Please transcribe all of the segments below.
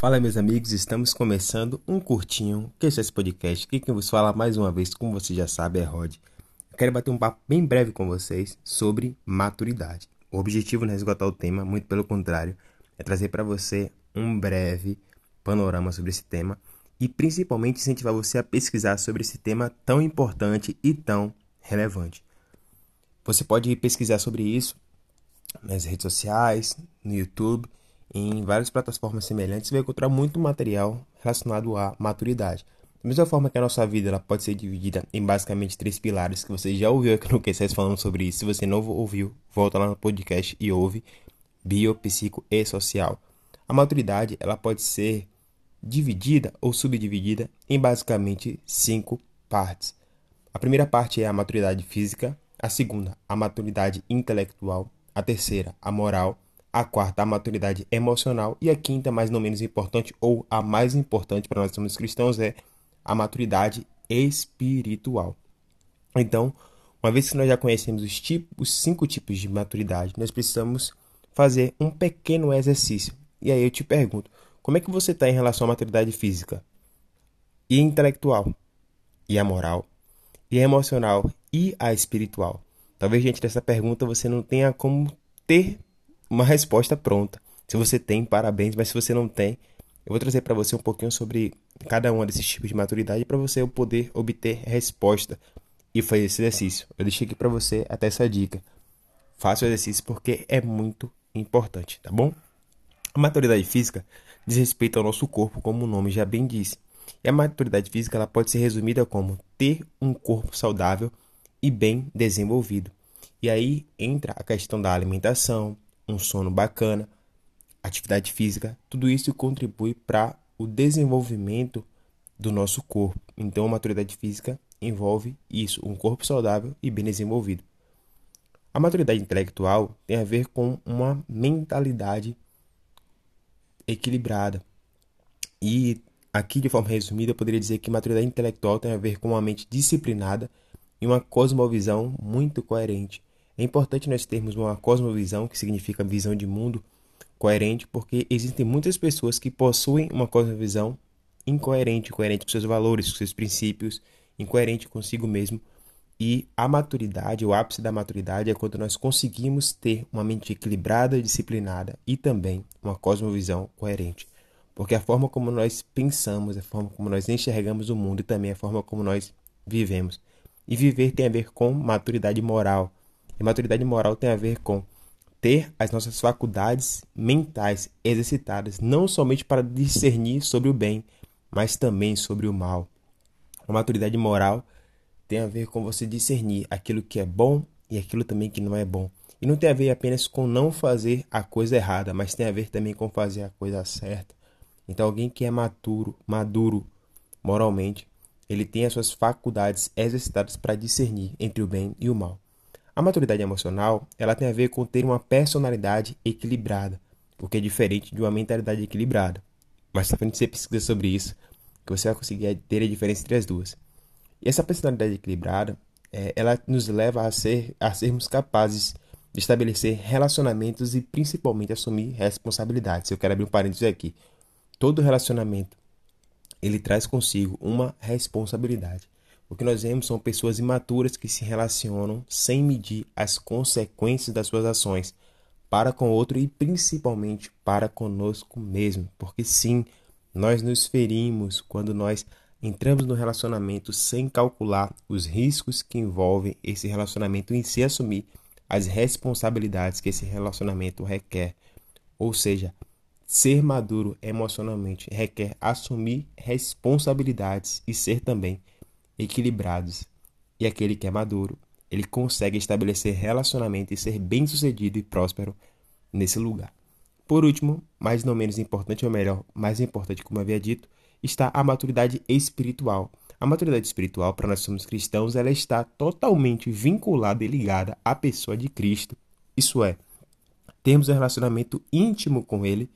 Fala meus amigos, estamos começando um curtinho que é esse podcast. Aqui quem vos fala mais uma vez, como você já sabe, é Rod. Eu quero bater um papo bem breve com vocês sobre maturidade. O objetivo não é esgotar o tema, muito pelo contrário, é trazer para você um breve panorama sobre esse tema e principalmente incentivar você a pesquisar sobre esse tema tão importante e tão relevante. Você pode pesquisar sobre isso nas redes sociais, no YouTube em várias plataformas semelhantes, você vai encontrar muito material relacionado à maturidade. Da mesma forma que a nossa vida ela pode ser dividida em basicamente três pilares, que você já ouviu aqui no QCS falando sobre isso. Se você não ouviu, volta lá no podcast e ouve bio, psico e social. A maturidade ela pode ser dividida ou subdividida em basicamente cinco partes. A primeira parte é a maturidade física, a segunda, a maturidade intelectual, a terceira, a moral, a quarta, a maturidade emocional. E a quinta, mais não menos importante, ou a mais importante para nós somos cristãos, é a maturidade espiritual. Então, uma vez que nós já conhecemos os, tipos, os cinco tipos de maturidade, nós precisamos fazer um pequeno exercício. E aí eu te pergunto, como é que você está em relação à maturidade física e intelectual, e a moral, e a emocional e a espiritual? Talvez diante dessa pergunta você não tenha como ter uma resposta pronta. Se você tem, parabéns, mas se você não tem, eu vou trazer para você um pouquinho sobre cada um desses tipos de maturidade para você poder obter resposta e fazer esse exercício. Eu deixei aqui para você até essa dica. Faça o exercício porque é muito importante, tá bom? A maturidade física diz respeito ao nosso corpo, como o nome já bem diz. E a maturidade física ela pode ser resumida como ter um corpo saudável e bem desenvolvido. E aí entra a questão da alimentação, um sono bacana, atividade física, tudo isso contribui para o desenvolvimento do nosso corpo. Então, a maturidade física envolve isso, um corpo saudável e bem desenvolvido. A maturidade intelectual tem a ver com uma mentalidade equilibrada. E aqui, de forma resumida, eu poderia dizer que maturidade intelectual tem a ver com uma mente disciplinada e uma cosmovisão muito coerente. É importante nós termos uma cosmovisão, que significa visão de mundo coerente, porque existem muitas pessoas que possuem uma cosmovisão incoerente, coerente com seus valores, com seus princípios, incoerente consigo mesmo. E a maturidade, o ápice da maturidade é quando nós conseguimos ter uma mente equilibrada, disciplinada e também uma cosmovisão coerente. Porque a forma como nós pensamos, a forma como nós enxergamos o mundo e também a forma como nós vivemos. E viver tem a ver com maturidade moral, e maturidade moral tem a ver com ter as nossas faculdades mentais exercitadas, não somente para discernir sobre o bem, mas também sobre o mal. A maturidade moral tem a ver com você discernir aquilo que é bom e aquilo também que não é bom. E não tem a ver apenas com não fazer a coisa errada, mas tem a ver também com fazer a coisa certa. Então, alguém que é maduro, maduro moralmente, ele tem as suas faculdades exercitadas para discernir entre o bem e o mal. A maturidade emocional, ela tem a ver com ter uma personalidade equilibrada, o que é diferente de uma mentalidade equilibrada. Mas se frente você pesquisa sobre isso, que você vai conseguir ter a diferença entre as duas. E essa personalidade equilibrada, é, ela nos leva a, ser, a sermos capazes de estabelecer relacionamentos e principalmente assumir responsabilidades. Eu quero abrir um parênteses aqui. Todo relacionamento ele traz consigo uma responsabilidade. O que nós vemos são pessoas imaturas que se relacionam sem medir as consequências das suas ações para com o outro e principalmente para conosco mesmo. Porque sim, nós nos ferimos quando nós entramos no relacionamento sem calcular os riscos que envolvem esse relacionamento em si assumir as responsabilidades que esse relacionamento requer. Ou seja, ser maduro emocionalmente requer assumir responsabilidades e ser também equilibrados. E aquele que é maduro, ele consegue estabelecer relacionamento e ser bem-sucedido e próspero nesse lugar. Por último, mas não menos importante, ou melhor, mais importante, como havia dito, está a maturidade espiritual. A maturidade espiritual, para nós somos cristãos, ela está totalmente vinculada e ligada à pessoa de Cristo. Isso é, temos um relacionamento íntimo com Ele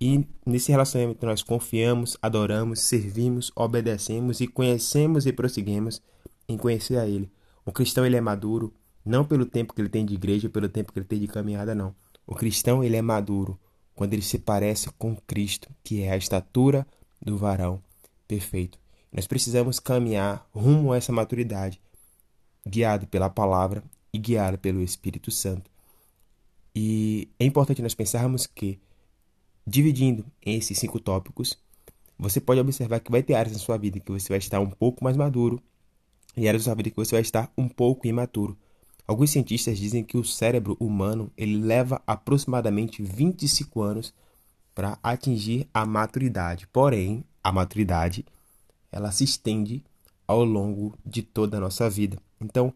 e nesse relacionamento nós confiamos, adoramos, servimos, obedecemos e conhecemos e prosseguimos em conhecer a Ele. O cristão ele é maduro não pelo tempo que ele tem de igreja, pelo tempo que ele tem de caminhada, não. O cristão ele é maduro quando ele se parece com Cristo, que é a estatura do varão perfeito. Nós precisamos caminhar rumo a essa maturidade, guiado pela palavra e guiado pelo Espírito Santo. E é importante nós pensarmos que, dividindo esses cinco tópicos, você pode observar que vai ter áreas na sua vida que você vai estar um pouco mais maduro e áreas da sua vida que você vai estar um pouco imaturo. Alguns cientistas dizem que o cérebro humano ele leva aproximadamente 25 anos para atingir a maturidade. Porém, a maturidade ela se estende ao longo de toda a nossa vida. Então,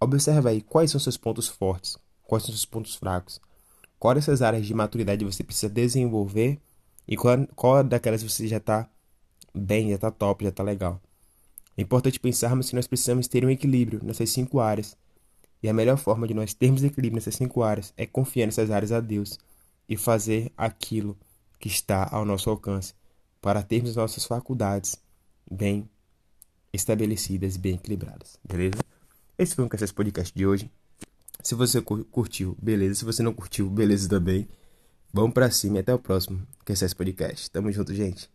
observe aí quais são seus pontos fortes, quais são seus pontos fracos, quais dessas áreas de maturidade você precisa desenvolver e qual, qual daquelas você já está bem, já está top, já está legal. É importante pensarmos que nós precisamos ter um equilíbrio nessas cinco áreas. E a melhor forma de nós termos equilíbrio nessas cinco áreas é confiar nessas áreas a Deus e fazer aquilo que está ao nosso alcance para termos nossas faculdades bem estabelecidas, bem equilibradas, beleza? Esse foi o Cassés Podcast de hoje. Se você curtiu, beleza. Se você não curtiu, beleza também. Vamos pra cima e até o próximo Cassés Podcast. Tamo junto, gente.